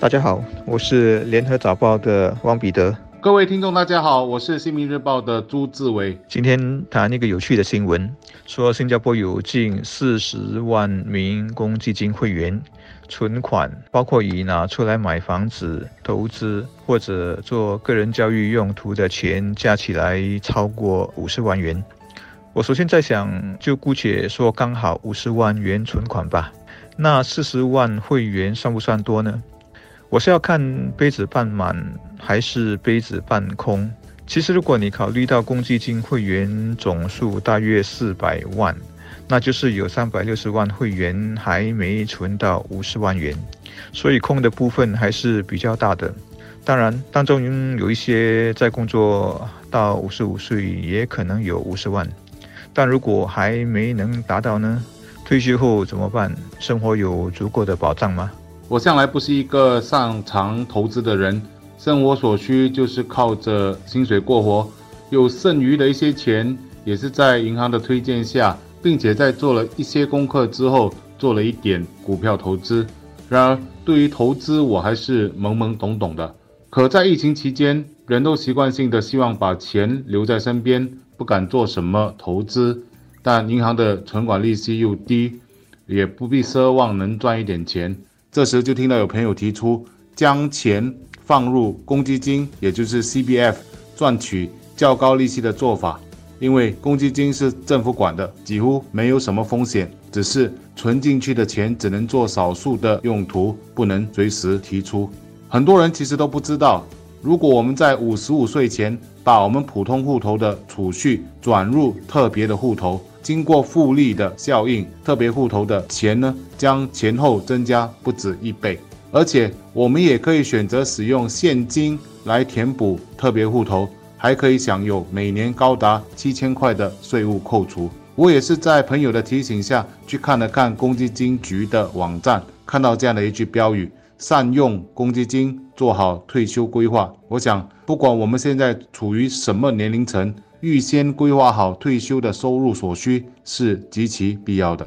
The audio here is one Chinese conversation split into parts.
大家好，我是联合早报的汪彼得。各位听众，大家好，我是新民日报的朱志伟。今天谈一个有趣的新闻，说新加坡有近四十万名公积金会员存款，包括以拿出来买房子、投资或者做个人教育用途的钱，加起来超过五十万元。我首先在想，就姑且说刚好五十万元存款吧。那四十万会员算不算多呢？我是要看杯子半满还是杯子半空。其实，如果你考虑到公积金会员总数大约四百万，那就是有三百六十万会员还没存到五十万元，所以空的部分还是比较大的。当然，当中有一些在工作到五十五岁，也可能有五十万。但如果还没能达到呢？退休后怎么办？生活有足够的保障吗？我向来不是一个擅长投资的人，生活所需就是靠着薪水过活，有剩余的一些钱也是在银行的推荐下，并且在做了一些功课之后，做了一点股票投资。然而，对于投资我还是懵懵懂懂的。可在疫情期间，人都习惯性的希望把钱留在身边，不敢做什么投资，但银行的存款利息又低，也不必奢望能赚一点钱。这时就听到有朋友提出将钱放入公积金，也就是 CBF，赚取较高利息的做法。因为公积金是政府管的，几乎没有什么风险，只是存进去的钱只能做少数的用途，不能随时提出。很多人其实都不知道，如果我们在五十五岁前把我们普通户头的储蓄转入特别的户头。经过复利的效应，特别户头的钱呢，将前后增加不止一倍。而且我们也可以选择使用现金来填补特别户头，还可以享有每年高达七千块的税务扣除。我也是在朋友的提醒下去看了看公积金局的网站，看到这样的一句标语：善用公积金，做好退休规划。我想，不管我们现在处于什么年龄层。预先规划好退休的收入所需是极其必要的。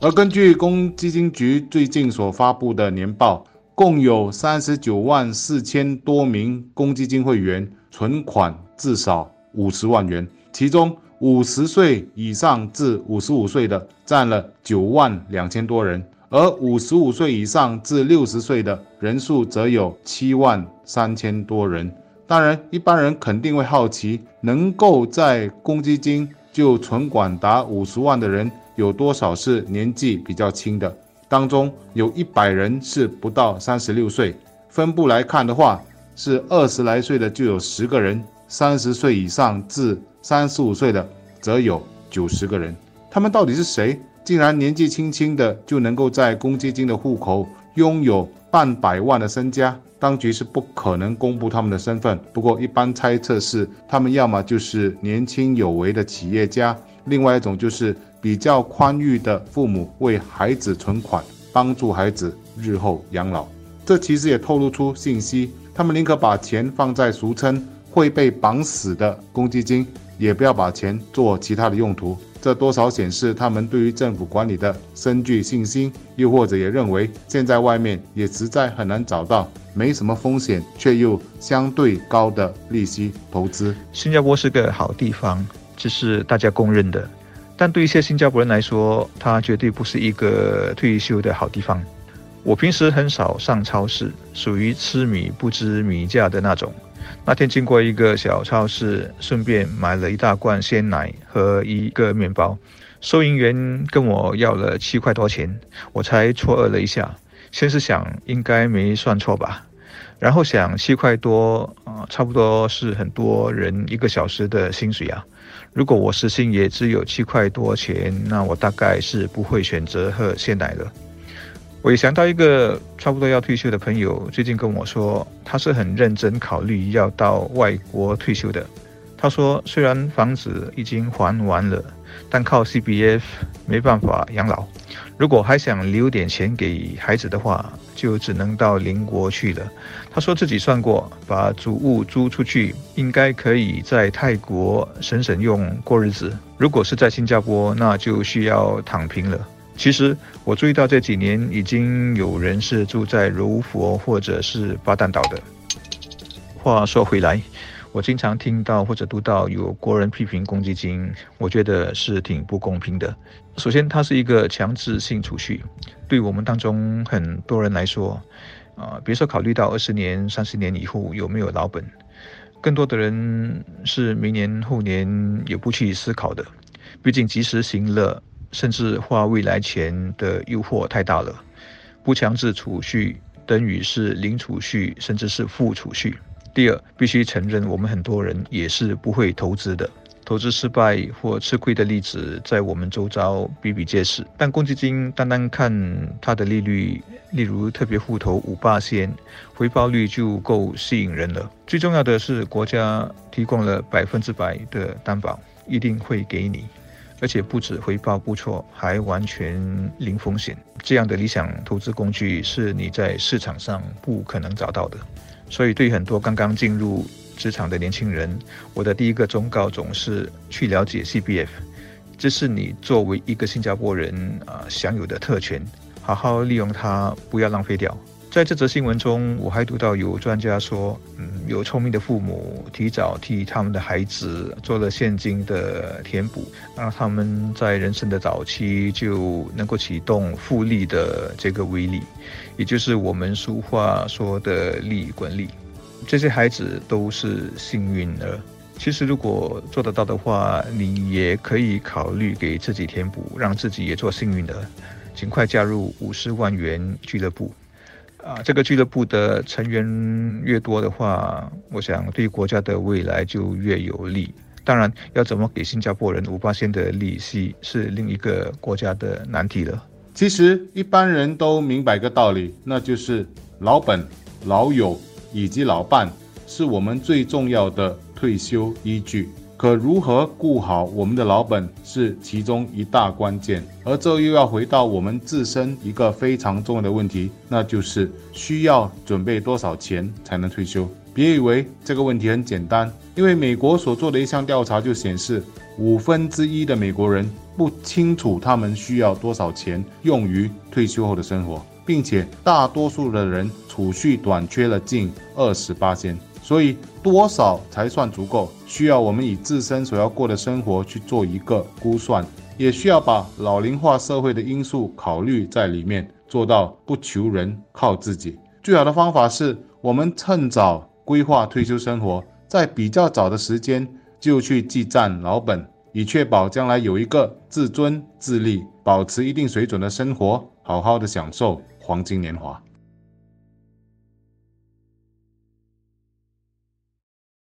而根据公积金局最近所发布的年报，共有三十九万四千多名公积金会员存款至少五十万元，其中五十岁以上至五十五岁的占了九万两千多人，而五十五岁以上至六十岁的人数则有七万三千多人。当然，一般人肯定会好奇，能够在公积金就存款达五十万的人，有多少是年纪比较轻的？当中有一百人是不到三十六岁。分布来看的话，是二十来岁的就有十个人，三十岁以上至三十五岁的则有九十个人。他们到底是谁？竟然年纪轻轻的就能够在公积金的户口拥有半百万的身家？当局是不可能公布他们的身份，不过一般猜测是他们要么就是年轻有为的企业家，另外一种就是比较宽裕的父母为孩子存款，帮助孩子日后养老。这其实也透露出信息，他们宁可把钱放在俗称会被绑死的公积金，也不要把钱做其他的用途。这多少显示他们对于政府管理的深具信心，又或者也认为现在外面也实在很难找到没什么风险却又相对高的利息投资。新加坡是个好地方，这是大家公认的，但对一些新加坡人来说，它绝对不是一个退休的好地方。我平时很少上超市，属于吃米不知米价的那种。那天经过一个小超市，顺便买了一大罐鲜奶和一个面包。收银员跟我要了七块多钱，我才错愕了一下。先是想应该没算错吧，然后想七块多啊，差不多是很多人一个小时的薪水啊。如果我时薪也只有七块多钱，那我大概是不会选择喝鲜奶的。我也想到一个差不多要退休的朋友，最近跟我说，他是很认真考虑要到外国退休的。他说，虽然房子已经还完了，但靠 CBF 没办法养老。如果还想留点钱给孩子的话，就只能到邻国去了。他说自己算过，把祖屋租出去，应该可以在泰国省省用过日子。如果是在新加坡，那就需要躺平了。其实我注意到这几年已经有人是住在柔佛或者是巴旦岛的。话说回来，我经常听到或者读到有国人批评公积金，我觉得是挺不公平的。首先，它是一个强制性储蓄，对我们当中很多人来说，啊，别说考虑到二十年、三十年以后有没有老本，更多的人是明年后年也不去思考的。毕竟及时行乐。甚至花未来钱的诱惑太大了，不强制储蓄等于是零储蓄，甚至是负储蓄。第二，必须承认，我们很多人也是不会投资的，投资失败或吃亏的例子在我们周遭比比皆是。但公积金单单看它的利率，例如特别户头五八仙，回报率就够吸引人了。最重要的是，国家提供了百分之百的担保，一定会给你。而且不止回报不错，还完全零风险。这样的理想投资工具是你在市场上不可能找到的。所以，对很多刚刚进入职场的年轻人，我的第一个忠告总是去了解 CPF，这是你作为一个新加坡人啊享有的特权，好好利用它，不要浪费掉。在这则新闻中，我还读到有专家说，嗯，有聪明的父母提早替他们的孩子做了现金的填补，让他们在人生的早期就能够启动复利的这个威力，也就是我们俗话说的利滚利。这些孩子都是幸运儿。其实如果做得到的话，你也可以考虑给自己填补，让自己也做幸运儿，尽快加入五十万元俱乐部。啊，这个俱乐部的成员越多的话，我想对国家的未来就越有利。当然，要怎么给新加坡人五八线的利息，是另一个国家的难题了。其实一般人都明白个道理，那就是老本、老友以及老伴是我们最重要的退休依据。可如何顾好我们的老本是其中一大关键，而这又要回到我们自身一个非常重要的问题，那就是需要准备多少钱才能退休？别以为这个问题很简单，因为美国所做的一项调查就显示，五分之一的美国人不清楚他们需要多少钱用于退休后的生活，并且大多数的人储蓄短缺了近二十八千。所以多少才算足够？需要我们以自身所要过的生活去做一个估算，也需要把老龄化社会的因素考虑在里面，做到不求人，靠自己。最好的方法是我们趁早规划退休生活，在比较早的时间就去积攒老本，以确保将来有一个自尊自立、保持一定水准的生活，好好的享受黄金年华。